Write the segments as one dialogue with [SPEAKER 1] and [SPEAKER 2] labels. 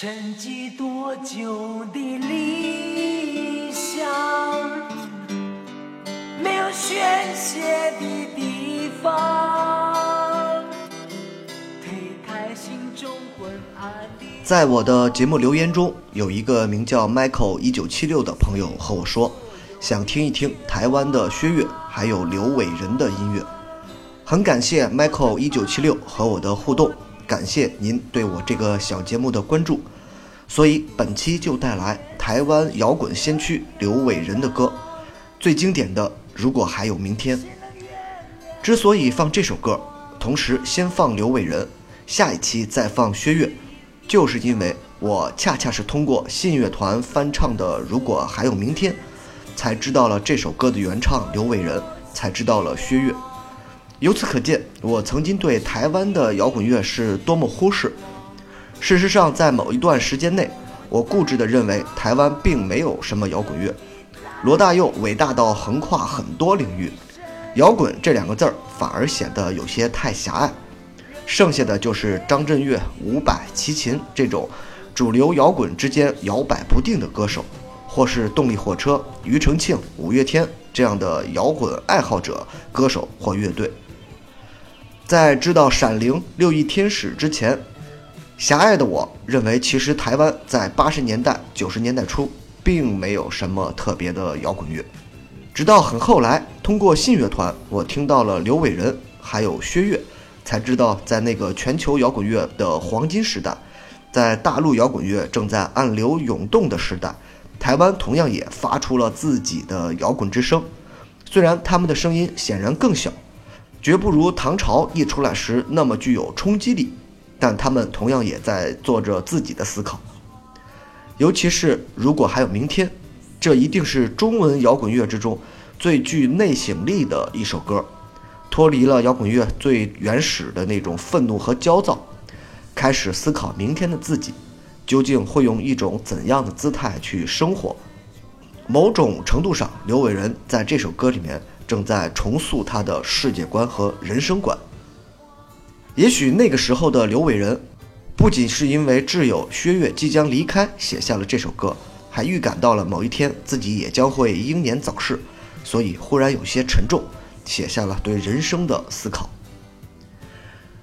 [SPEAKER 1] 沉寂多久的理想，没有宣泄的地方，推开心中昏暗的。
[SPEAKER 2] 在我的节目留言中，有一个名叫 Michael 一九七六的朋友和我说，想听一听台湾的薛岳还有刘伟仁的音乐。很感谢 Michael 一九七六和我的互动，感谢您对我这个小节目的关注。所以本期就带来台湾摇滚先驱刘伟仁的歌，最经典的《如果还有明天》。之所以放这首歌，同时先放刘伟仁，下一期再放薛岳，就是因为我恰恰是通过信乐团翻唱的《如果还有明天》，才知道了这首歌的原唱刘伟仁，才知道了薛岳。由此可见，我曾经对台湾的摇滚乐是多么忽视。事实上，在某一段时间内，我固执地认为台湾并没有什么摇滚乐。罗大佑伟大到横跨很多领域，摇滚这两个字儿反而显得有些太狭隘。剩下的就是张震岳、伍佰、齐秦这种主流摇滚之间摇摆不定的歌手，或是动力火车、庾澄庆、五月天这样的摇滚爱好者歌手或乐队。在知道闪灵、六翼天使之前，狭隘的我认为，其实台湾在八十年代、九十年代初并没有什么特别的摇滚乐。直到很后来，通过信乐团，我听到了刘伟仁还有薛岳，才知道在那个全球摇滚乐的黄金时代，在大陆摇滚乐正在暗流涌动的时代，台湾同样也发出了自己的摇滚之声。虽然他们的声音显然更小。绝不如唐朝一出来时那么具有冲击力，但他们同样也在做着自己的思考。尤其是如果还有明天，这一定是中文摇滚乐之中最具内省力的一首歌，脱离了摇滚乐最原始的那种愤怒和焦躁，开始思考明天的自己究竟会用一种怎样的姿态去生活。某种程度上，刘伟仁在这首歌里面。正在重塑他的世界观和人生观。也许那个时候的刘伟仁，不仅是因为挚友薛岳即将离开写下了这首歌，还预感到了某一天自己也将会英年早逝，所以忽然有些沉重，写下了对人生的思考。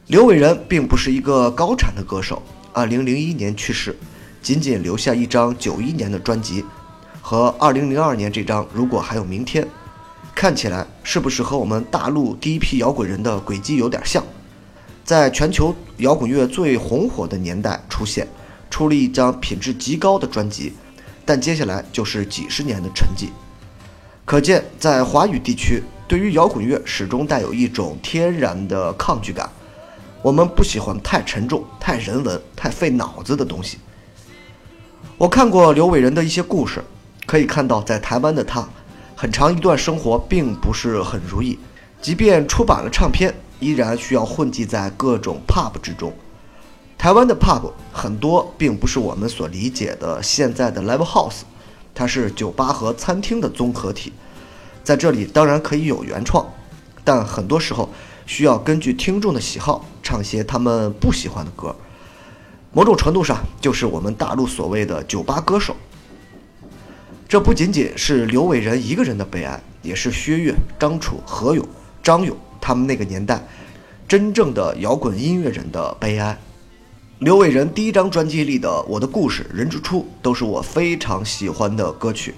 [SPEAKER 2] 刘伟仁并不是一个高产的歌手，二零零一年去世，仅仅留下一张九一年的专辑，和二零零二年这张《如果还有明天》。看起来是不是和我们大陆第一批摇滚人的轨迹有点像？在全球摇滚乐最红火的年代出现，出了一张品质极高的专辑，但接下来就是几十年的沉寂。可见，在华语地区，对于摇滚乐始终带有一种天然的抗拒感。我们不喜欢太沉重、太人文、太费脑子的东西。我看过刘伟仁的一些故事，可以看到在台湾的他。很长一段生活并不是很如意，即便出版了唱片，依然需要混迹在各种 pub 之中。台湾的 pub 很多并不是我们所理解的现在的 live house，它是酒吧和餐厅的综合体。在这里当然可以有原创，但很多时候需要根据听众的喜好唱些他们不喜欢的歌。某种程度上，就是我们大陆所谓的酒吧歌手。这不仅仅是刘伟仁一个人的悲哀，也是薛岳、张楚、何勇、张勇他们那个年代真正的摇滚音乐人的悲哀。刘伟仁第一张专辑里的《我的故事》《人之初》都是我非常喜欢的歌曲，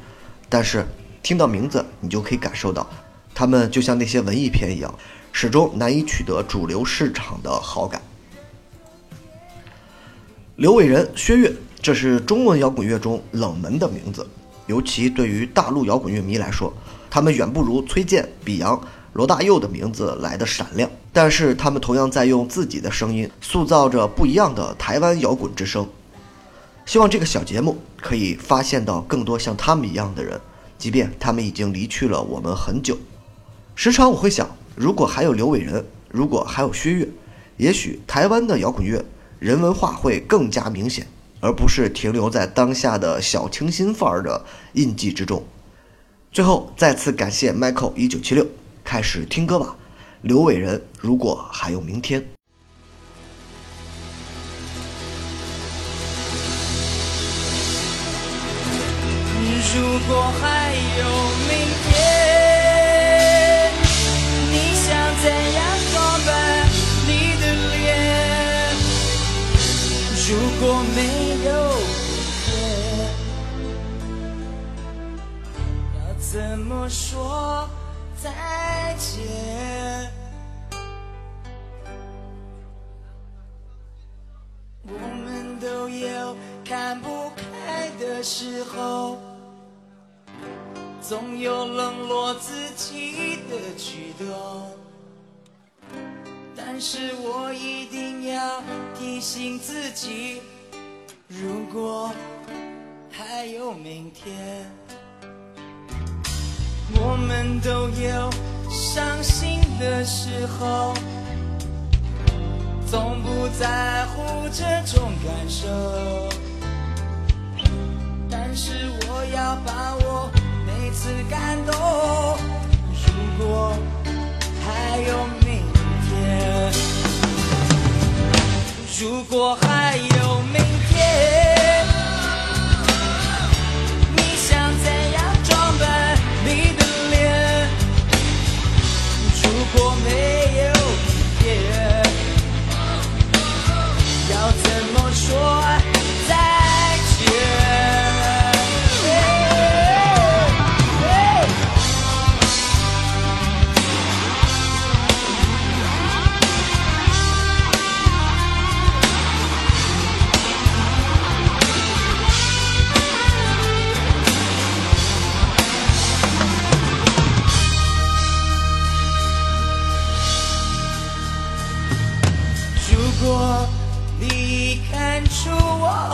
[SPEAKER 2] 但是听到名字，你就可以感受到，他们就像那些文艺片一样，始终难以取得主流市场的好感。刘伟仁、薛岳，这是中文摇滚乐中冷门的名字。尤其对于大陆摇滚乐迷来说，他们远不如崔健、比洋、罗大佑的名字来的闪亮。但是，他们同样在用自己的声音塑造着不一样的台湾摇滚之声。希望这个小节目可以发现到更多像他们一样的人，即便他们已经离去了我们很久。时常我会想，如果还有刘伟仁，如果还有薛岳，也许台湾的摇滚乐人文化会更加明显。而不是停留在当下的小清新范儿的印记之中。最后再次感谢 michael 一九七六开始听歌吧刘伟人如果还有明天。
[SPEAKER 1] 如果还有明天你想怎样果没有明天，要怎么说再见？我们都有看不开的时候，总有冷落自己的举动。但是我一定要提醒自己，如果还有明天，我们都有伤心的时候。从不在乎这种感受，但是我要把握每次感动。如果还有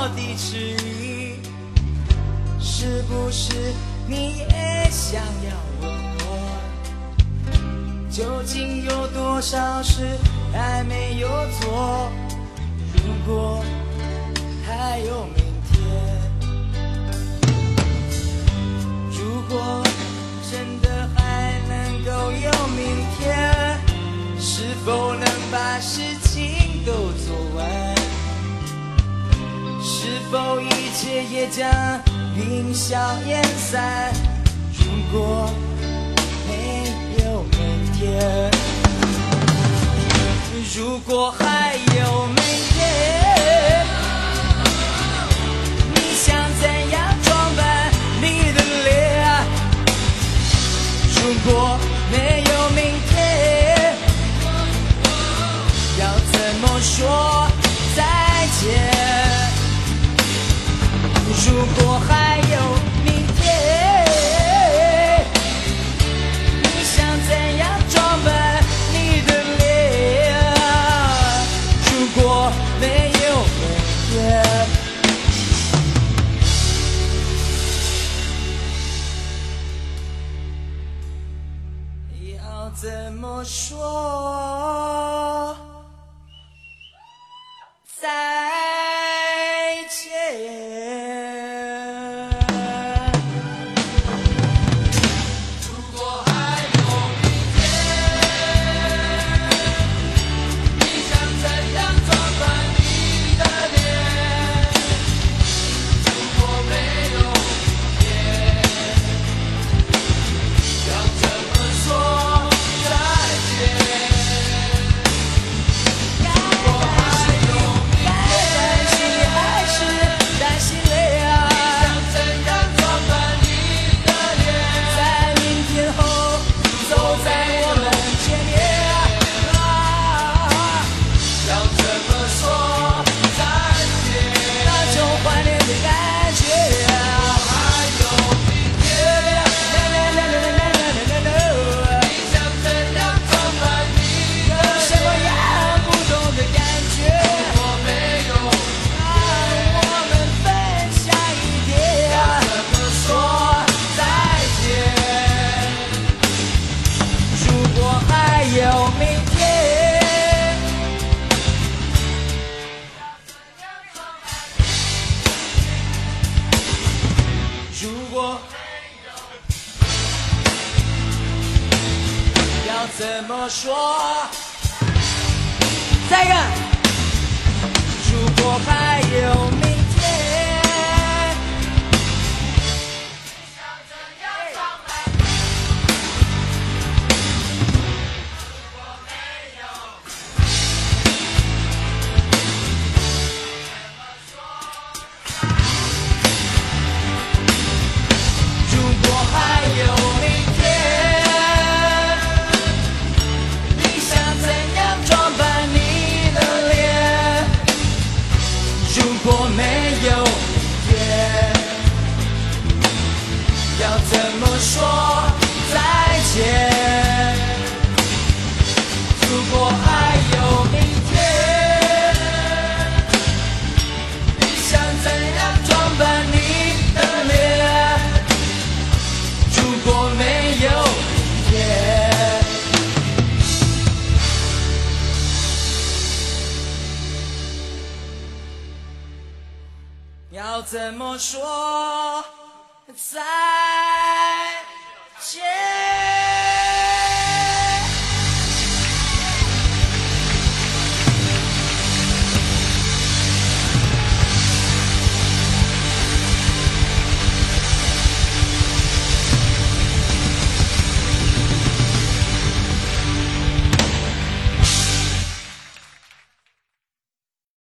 [SPEAKER 1] 我的迟疑，是不是你也想要问我，究竟有多少事还没有做？如果还有明天，如果真的还能够有明天，是否能把事情都做完？是否一切也将云消烟散？如果没有明天，如果还有说？怎么说再见？如果还有明天，你想怎样装扮你的脸？如果没有明天。要怎么说再见？